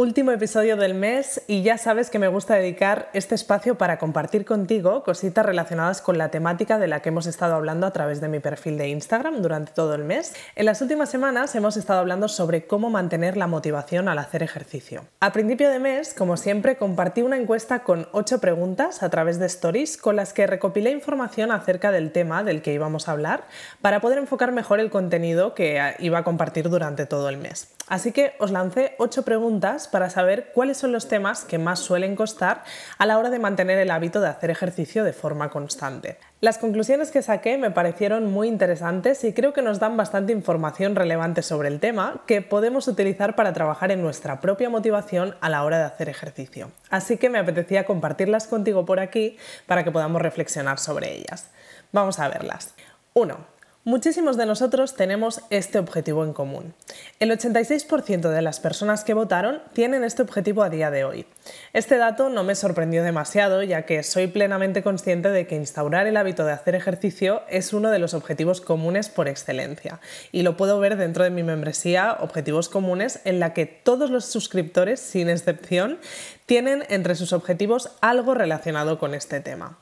Último episodio del mes y ya sabes que me gusta dedicar este espacio para compartir contigo cositas relacionadas con la temática de la que hemos estado hablando a través de mi perfil de Instagram durante todo el mes. En las últimas semanas hemos estado hablando sobre cómo mantener la motivación al hacer ejercicio. A principio de mes, como siempre, compartí una encuesta con 8 preguntas a través de stories con las que recopilé información acerca del tema del que íbamos a hablar para poder enfocar mejor el contenido que iba a compartir durante todo el mes. Así que os lancé 8 preguntas para saber cuáles son los temas que más suelen costar a la hora de mantener el hábito de hacer ejercicio de forma constante. Las conclusiones que saqué me parecieron muy interesantes y creo que nos dan bastante información relevante sobre el tema que podemos utilizar para trabajar en nuestra propia motivación a la hora de hacer ejercicio. Así que me apetecía compartirlas contigo por aquí para que podamos reflexionar sobre ellas. Vamos a verlas. 1. Muchísimos de nosotros tenemos este objetivo en común. El 86% de las personas que votaron tienen este objetivo a día de hoy. Este dato no me sorprendió demasiado ya que soy plenamente consciente de que instaurar el hábito de hacer ejercicio es uno de los objetivos comunes por excelencia y lo puedo ver dentro de mi membresía Objetivos Comunes en la que todos los suscriptores, sin excepción, tienen entre sus objetivos algo relacionado con este tema.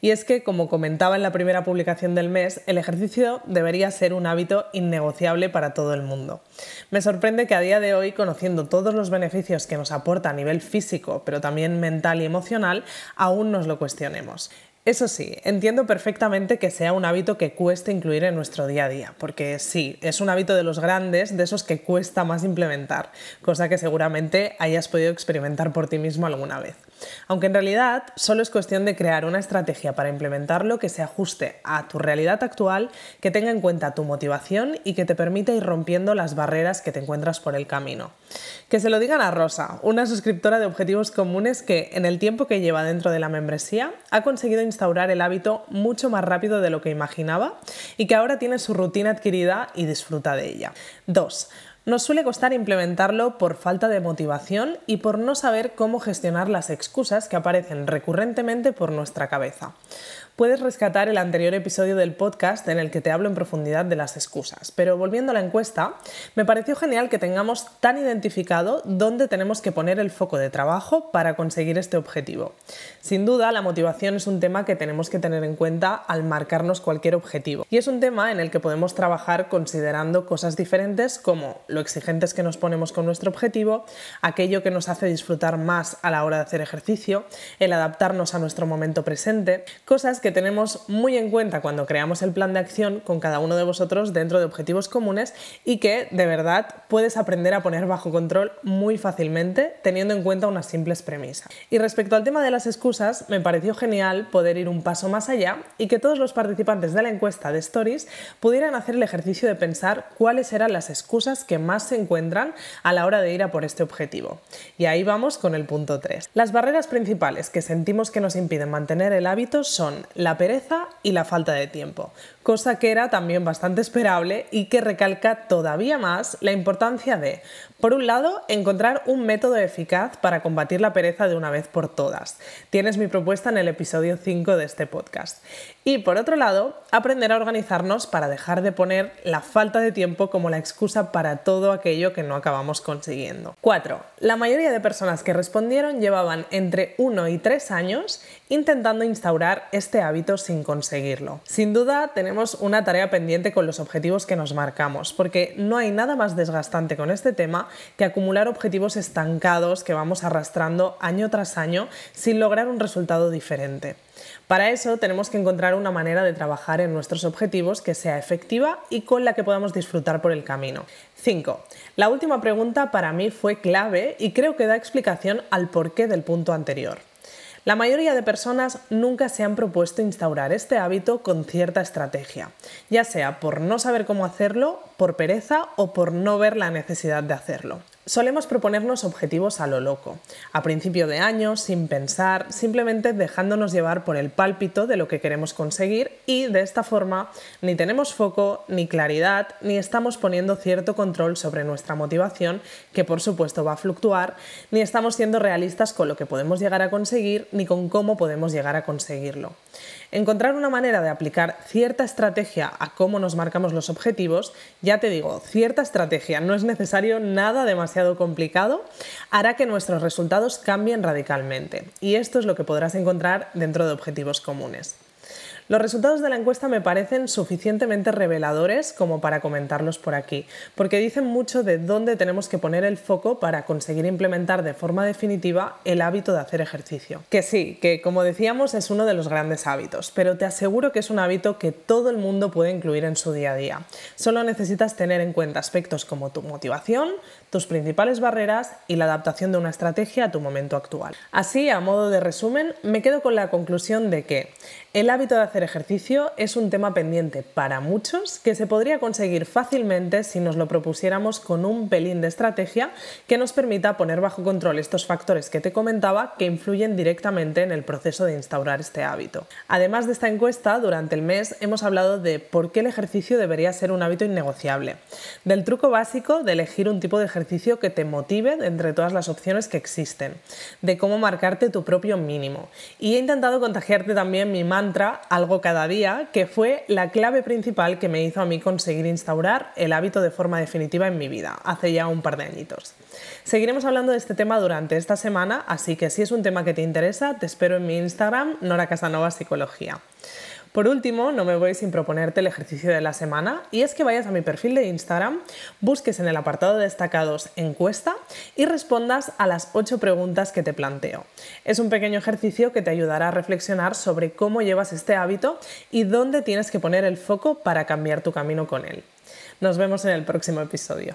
Y es que, como comentaba en la primera publicación del mes, el ejercicio debería ser un hábito innegociable para todo el mundo. Me sorprende que a día de hoy, conociendo todos los beneficios que nos aporta a nivel físico, pero también mental y emocional, aún nos lo cuestionemos. Eso sí, entiendo perfectamente que sea un hábito que cueste incluir en nuestro día a día, porque sí, es un hábito de los grandes, de esos que cuesta más implementar, cosa que seguramente hayas podido experimentar por ti mismo alguna vez. Aunque en realidad solo es cuestión de crear una estrategia para implementarlo que se ajuste a tu realidad actual, que tenga en cuenta tu motivación y que te permita ir rompiendo las barreras que te encuentras por el camino. Que se lo digan a Rosa, una suscriptora de Objetivos Comunes que en el tiempo que lleva dentro de la membresía ha conseguido instaurar el hábito mucho más rápido de lo que imaginaba y que ahora tiene su rutina adquirida y disfruta de ella. 2. Nos suele costar implementarlo por falta de motivación y por no saber cómo gestionar las excusas que aparecen recurrentemente por nuestra cabeza puedes rescatar el anterior episodio del podcast en el que te hablo en profundidad de las excusas. Pero volviendo a la encuesta, me pareció genial que tengamos tan identificado dónde tenemos que poner el foco de trabajo para conseguir este objetivo. Sin duda, la motivación es un tema que tenemos que tener en cuenta al marcarnos cualquier objetivo. Y es un tema en el que podemos trabajar considerando cosas diferentes como lo exigentes que nos ponemos con nuestro objetivo, aquello que nos hace disfrutar más a la hora de hacer ejercicio, el adaptarnos a nuestro momento presente, cosas que tenemos muy en cuenta cuando creamos el plan de acción con cada uno de vosotros dentro de objetivos comunes y que de verdad puedes aprender a poner bajo control muy fácilmente teniendo en cuenta unas simples premisas. Y respecto al tema de las excusas, me pareció genial poder ir un paso más allá y que todos los participantes de la encuesta de Stories pudieran hacer el ejercicio de pensar cuáles eran las excusas que más se encuentran a la hora de ir a por este objetivo. Y ahí vamos con el punto 3. Las barreras principales que sentimos que nos impiden mantener el hábito son la pereza y la falta de tiempo, cosa que era también bastante esperable y que recalca todavía más la importancia de por un lado, encontrar un método eficaz para combatir la pereza de una vez por todas. Tienes mi propuesta en el episodio 5 de este podcast. Y por otro lado, aprender a organizarnos para dejar de poner la falta de tiempo como la excusa para todo aquello que no acabamos consiguiendo. 4. La mayoría de personas que respondieron llevaban entre 1 y 3 años intentando instaurar este hábito sin conseguirlo. Sin duda, tenemos una tarea pendiente con los objetivos que nos marcamos, porque no hay nada más desgastante con este tema que acumular objetivos estancados que vamos arrastrando año tras año sin lograr un resultado diferente. Para eso tenemos que encontrar una manera de trabajar en nuestros objetivos que sea efectiva y con la que podamos disfrutar por el camino. 5. La última pregunta para mí fue clave y creo que da explicación al porqué del punto anterior. La mayoría de personas nunca se han propuesto instaurar este hábito con cierta estrategia, ya sea por no saber cómo hacerlo, por pereza o por no ver la necesidad de hacerlo. Solemos proponernos objetivos a lo loco, a principio de año, sin pensar, simplemente dejándonos llevar por el pálpito de lo que queremos conseguir y de esta forma ni tenemos foco, ni claridad, ni estamos poniendo cierto control sobre nuestra motivación, que por supuesto va a fluctuar, ni estamos siendo realistas con lo que podemos llegar a conseguir, ni con cómo podemos llegar a conseguirlo. Encontrar una manera de aplicar cierta estrategia a cómo nos marcamos los objetivos, ya te digo, cierta estrategia, no es necesario nada demasiado complicado, hará que nuestros resultados cambien radicalmente. Y esto es lo que podrás encontrar dentro de objetivos comunes. Los resultados de la encuesta me parecen suficientemente reveladores como para comentarlos por aquí, porque dicen mucho de dónde tenemos que poner el foco para conseguir implementar de forma definitiva el hábito de hacer ejercicio. Que sí, que como decíamos es uno de los grandes hábitos, pero te aseguro que es un hábito que todo el mundo puede incluir en su día a día. Solo necesitas tener en cuenta aspectos como tu motivación, tus principales barreras y la adaptación de una estrategia a tu momento actual. Así, a modo de resumen, me quedo con la conclusión de que el hábito de hacer ejercicio es un tema pendiente para muchos que se podría conseguir fácilmente si nos lo propusiéramos con un pelín de estrategia que nos permita poner bajo control estos factores que te comentaba que influyen directamente en el proceso de instaurar este hábito. Además de esta encuesta, durante el mes hemos hablado de por qué el ejercicio debería ser un hábito innegociable, del truco básico de elegir un tipo de ejercicio que te motive entre todas las opciones que existen, de cómo marcarte tu propio mínimo. Y he intentado contagiarte también mi mantra, algo cada día, que fue la clave principal que me hizo a mí conseguir instaurar el hábito de forma definitiva en mi vida, hace ya un par de añitos. Seguiremos hablando de este tema durante esta semana, así que si es un tema que te interesa, te espero en mi Instagram, Nora Casanova Psicología. Por último, no me voy sin proponerte el ejercicio de la semana y es que vayas a mi perfil de Instagram, busques en el apartado de destacados encuesta y respondas a las 8 preguntas que te planteo. Es un pequeño ejercicio que te ayudará a reflexionar sobre cómo llevas este hábito y dónde tienes que poner el foco para cambiar tu camino con él. Nos vemos en el próximo episodio.